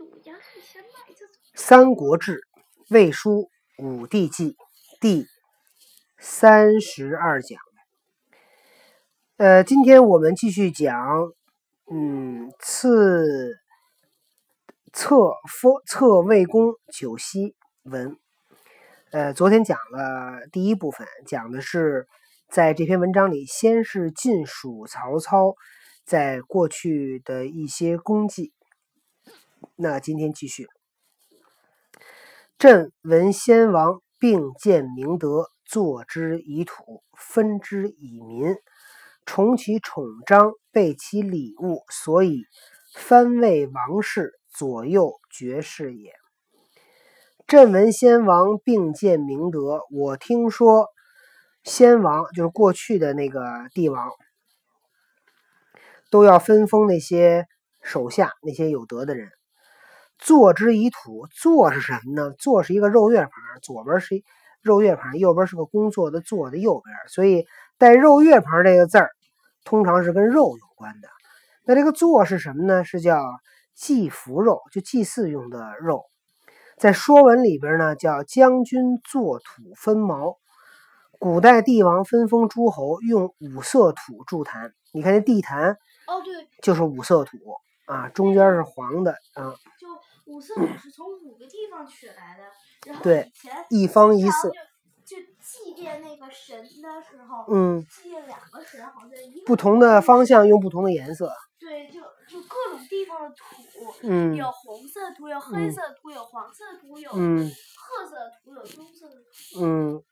《三国志·魏书·武帝纪》第三十二讲。呃，今天我们继续讲，嗯，次册封册魏公九锡文。呃，昨天讲了第一部分，讲的是在这篇文章里，先是晋蜀曹操在过去的一些功绩。那今天继续。朕闻先王并建明德，作之以土，分之以民，崇其宠章，备其礼物，所以藩位王室，左右爵士也。朕闻先王并建明德，我听说先王就是过去的那个帝王，都要分封那些手下那些有德的人。坐之以土，坐是什么呢？坐是一个肉月旁，左边是肉月旁，右边是个工作的坐的右边，所以带肉月旁这个字儿，通常是跟肉有关的。那这个坐是什么呢？是叫祭福肉，就祭祀用的肉。在《说文》里边呢，叫将军坐土分茅。古代帝王分封诸侯，用五色土筑坛。你看这地坛，哦对，就是五色土啊，中间是黄的啊。五色土是从五个地方取来的，然后对，以前一方一色，就祭奠那个神的时候，嗯，祭奠两个神，好像一个不同的方向用不同的颜色，对，就就各种地方的土，嗯，有红色土，有黑色土，有黄色土，有嗯褐色土，有棕色的土，嗯。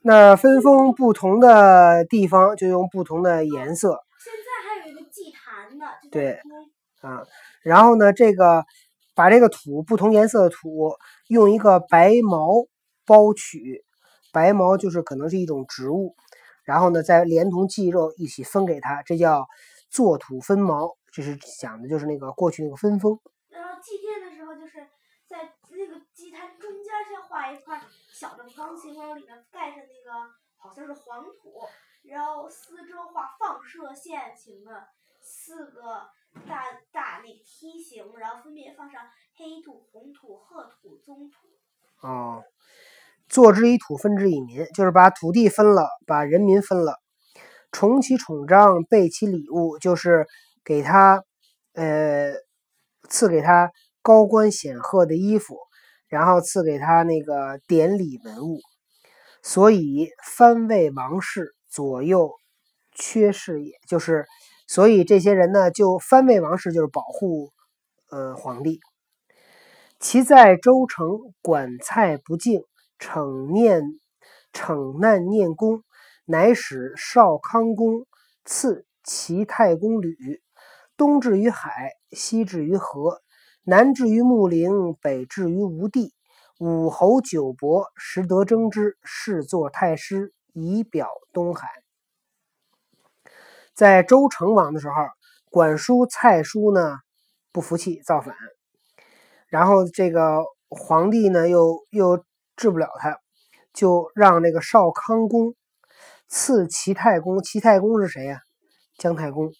那分封不同的地方就用不同的颜色，现在还有一个祭坛的，对啊。然后呢，这个把这个土不同颜色的土用一个白毛包取，白毛就是可能是一种植物，然后呢再连同祭肉一起分给他，这叫做土分毛。这是讲的就是那个过去那个分封。然后祭奠的时候，就是在那个祭坛中间先画一块小的方形，然后里面盖上那个好像是黄土，然后四周画放射线形的四个大大那个梯形，然后分别放上黑土、红土、褐土、棕土。哦，坐之以土，分之以民，就是把土地分了，把人民分了。重其宠章，备其礼物，就是给他，呃，赐给他高官显赫的衣服，然后赐给他那个典礼文物。所以藩位王室，左右缺士也，就是所以这些人呢，就藩位王室就是保护呃皇帝。其在州城，管蔡不敬，惩念惩难念功，乃使少康公赐齐太公吕，东至于海，西至于河，南至于穆陵，北至于吴地。武侯九伯实得征之，视作太师，以表东海。在周成王的时候，管叔蔡叔呢不服气，造反。然后这个皇帝呢，又又治不了他，就让那个少康公赐齐太公。齐太公是谁呀？姜太公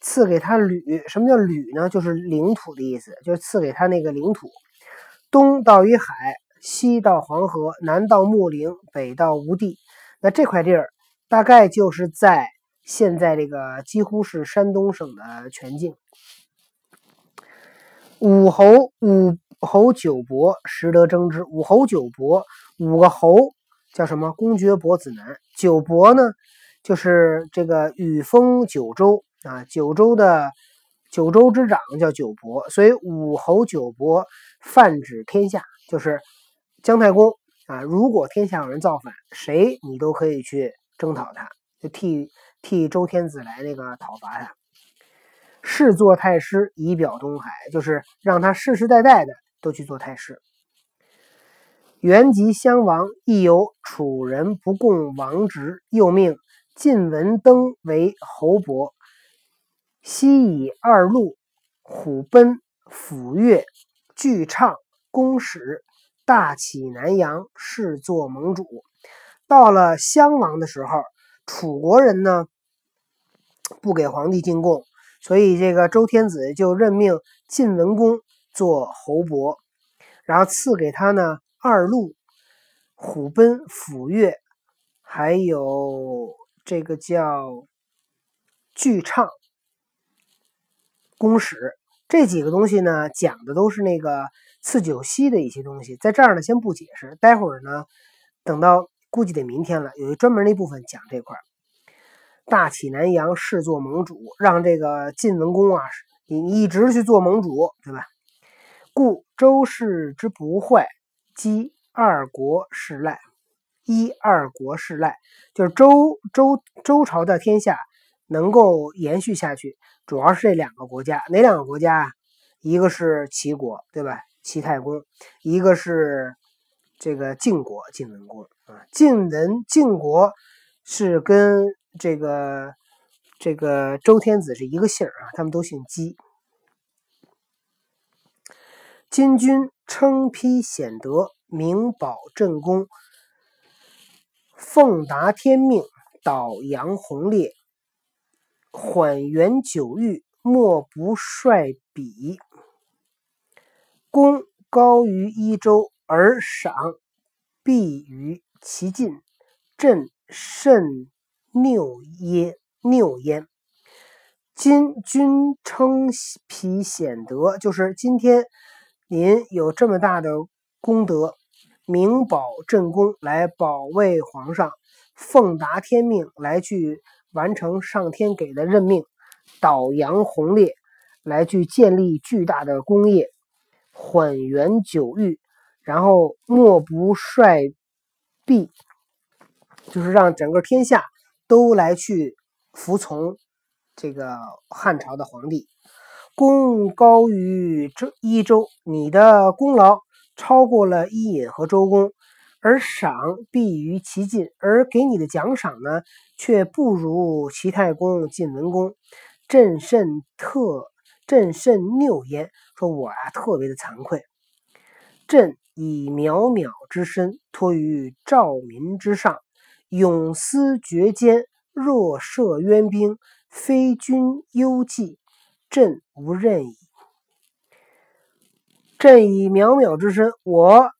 赐给他吕。什么叫吕呢？就是领土的意思，就是赐给他那个领土。东到于海，西到黄河，南到穆陵，北到吴地。那这块地儿大概就是在现在这个几乎是山东省的全境。武侯武侯九伯实得征之。武侯九伯五个侯叫什么？公爵伯子男。九伯呢，就是这个禹封九州啊，九州的九州之长叫九伯，所以武侯九伯泛指天下，就是姜太公啊。如果天下有人造反，谁你都可以去征讨他，就替替周天子来那个讨伐他。世做太师，以表东海，就是让他世世代代的都去做太师。原籍襄王，亦有楚人不共王职，又命晋文登为侯伯。西以二路、虎贲、抚越、巨畅、公使，大起南阳，视作盟主。到了襄王的时候，楚国人呢不给皇帝进贡。所以，这个周天子就任命晋文公做侯伯，然后赐给他呢二路、虎贲、斧钺，还有这个叫巨唱、公使这几个东西呢，讲的都是那个赐酒席的一些东西，在这儿呢先不解释，待会儿呢等到估计得明天了，有一专门那部分讲这块儿。大起南阳，誓做盟主，让这个晋文公啊，你一直去做盟主，对吧？故周氏之不坏，积二国世赖，一二国世赖，就是周周周朝的天下能够延续下去，主要是这两个国家，哪两个国家啊？一个是齐国，对吧？齐太公，一个是这个晋国，晋文公啊。晋文晋国是跟这个这个周天子是一个姓啊，他们都姓姬。金君称披显德，明保正宫，奉达天命，导扬宏烈，缓元九域，莫不率比。功高于一州，而赏必于其尽，朕甚。谬耶谬焉，今君称皮显德，就是今天您有这么大的功德，明保正宫来保卫皇上，奉达天命来去完成上天给的任命，导扬宏烈来去建立巨大的功业，缓元久御，然后莫不率必，就是让整个天下。都来去服从这个汉朝的皇帝，功高于周一周，你的功劳超过了伊尹和周公，而赏必于其近，而给你的奖赏呢，却不如齐太公、晋文公。朕甚特，朕甚谬焉。说我啊，特别的惭愧。朕以渺渺之身托于兆民之上。永思绝间，若涉渊兵，非君忧计，朕无任矣。朕以渺渺之身，我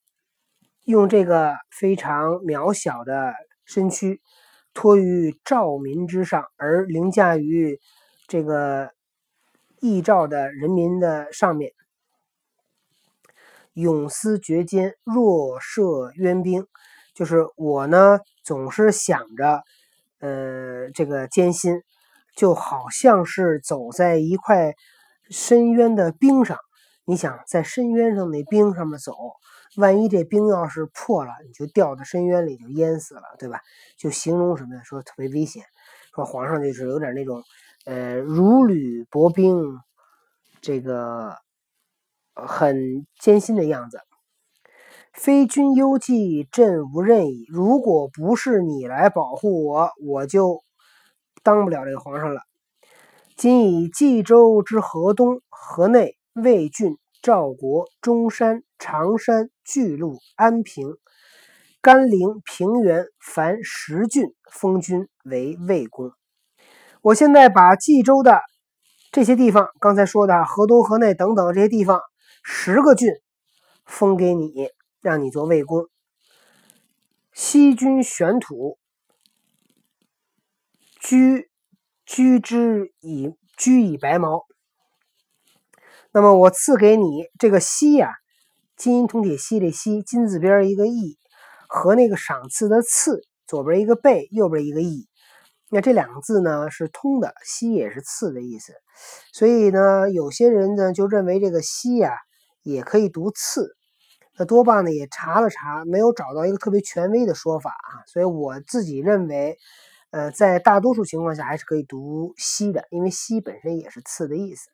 用这个非常渺小的身躯，托于赵民之上，而凌驾于这个义赵的人民的上面。永思绝坚，若涉渊兵。就是我呢，总是想着，呃，这个艰辛，就好像是走在一块深渊的冰上。你想在深渊上那冰上面走，万一这冰要是破了，你就掉到深渊里就淹死了，对吧？就形容什么呀？说特别危险，说皇上就是有点那种，呃，如履薄冰，这个很艰辛的样子。非君忧计，朕无任矣。如果不是你来保护我，我就当不了这个皇上了。今以冀州之河东、河内、魏郡、赵国、中山、常山、巨鹿、安平、甘陵、平原，凡十郡，封君为魏公。我现在把冀州的这些地方，刚才说的河东、河内等等这些地方，十个郡封给你。让你做魏公，西君玄土，居居之以居以白毛。那么我赐给你这个西呀，金银铜铁锡这锡，金字边一个义，和那个赏赐的赐，左边一个贝，右边一个义。那这两个字呢是通的，西也是赐的意思。所以呢，有些人呢就认为这个西呀也可以读赐。那多半呢也查了查，没有找到一个特别权威的说法啊，所以我自己认为，呃，在大多数情况下还是可以读“西”的，因为“西”本身也是“赐”的意思。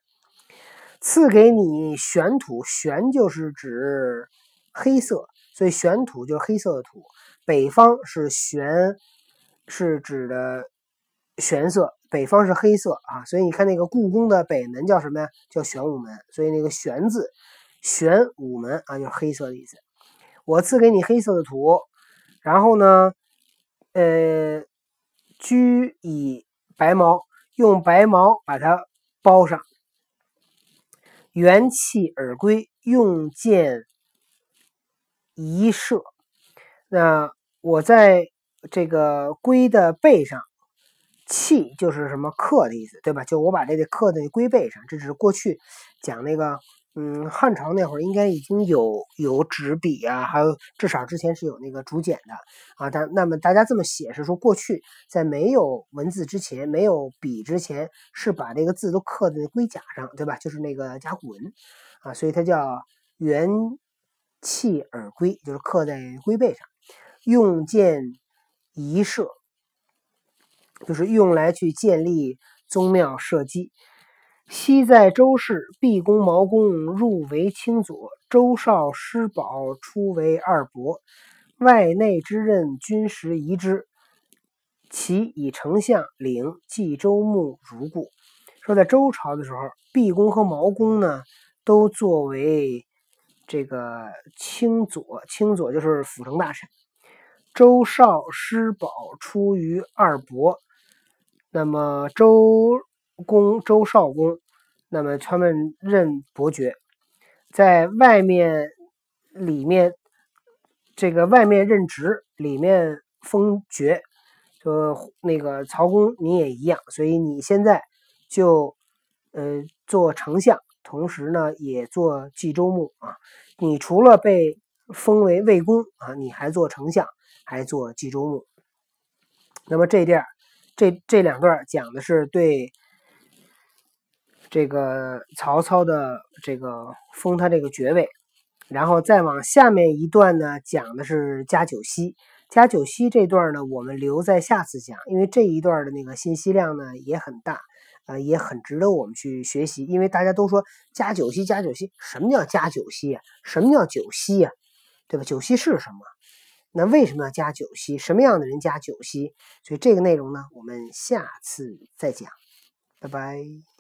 赐给你玄土，玄就是指黑色，所以玄土就是黑色的土。北方是玄，是指的玄色，北方是黑色啊，所以你看那个故宫的北门叫什么呀？叫玄武门，所以那个“玄”字。玄武门啊，就是黑色的意思。我赐给你黑色的土，然后呢，呃，居以白毛，用白毛把它包上。元气而归，用剑一射。那我在这个龟的背上，气就是什么刻的意思，对吧？就我把这个刻在龟背上，这只是过去讲那个。嗯，汉朝那会儿应该已经有有纸笔啊，还有至少之前是有那个竹简的啊。但那么大家这么写是说，过去在没有文字之前，没有笔之前，是把这个字都刻在龟甲上，对吧？就是那个甲骨文啊，所以它叫元气而龟，就是刻在龟背上，用剑一射，就是用来去建立宗庙社稷。昔在周氏，毕公、毛公入为卿左，周少师保出为二伯。外内之任，军时宜之。其以丞相领冀州牧如故。说在周朝的时候，毕公和毛公呢，都作为这个卿左，卿左就是辅政大臣。周少师保出于二伯，那么周。公周少公，那么他们任伯爵，在外面、里面，这个外面任职，里面封爵，就那个曹公你也一样，所以你现在就呃做丞相，同时呢也做冀州牧啊。你除了被封为魏公啊，你还做丞相，还做冀州牧。那么这地儿这这两段讲的是对。这个曹操的这个封他这个爵位，然后再往下面一段呢，讲的是加九锡。加九锡这段呢，我们留在下次讲，因为这一段的那个信息量呢也很大，呃，也很值得我们去学习。因为大家都说加九锡，加九锡，什么叫加九锡呀？什么叫九锡呀？对吧？九锡是什么？那为什么要加九锡？什么样的人加九锡？所以这个内容呢，我们下次再讲。拜拜。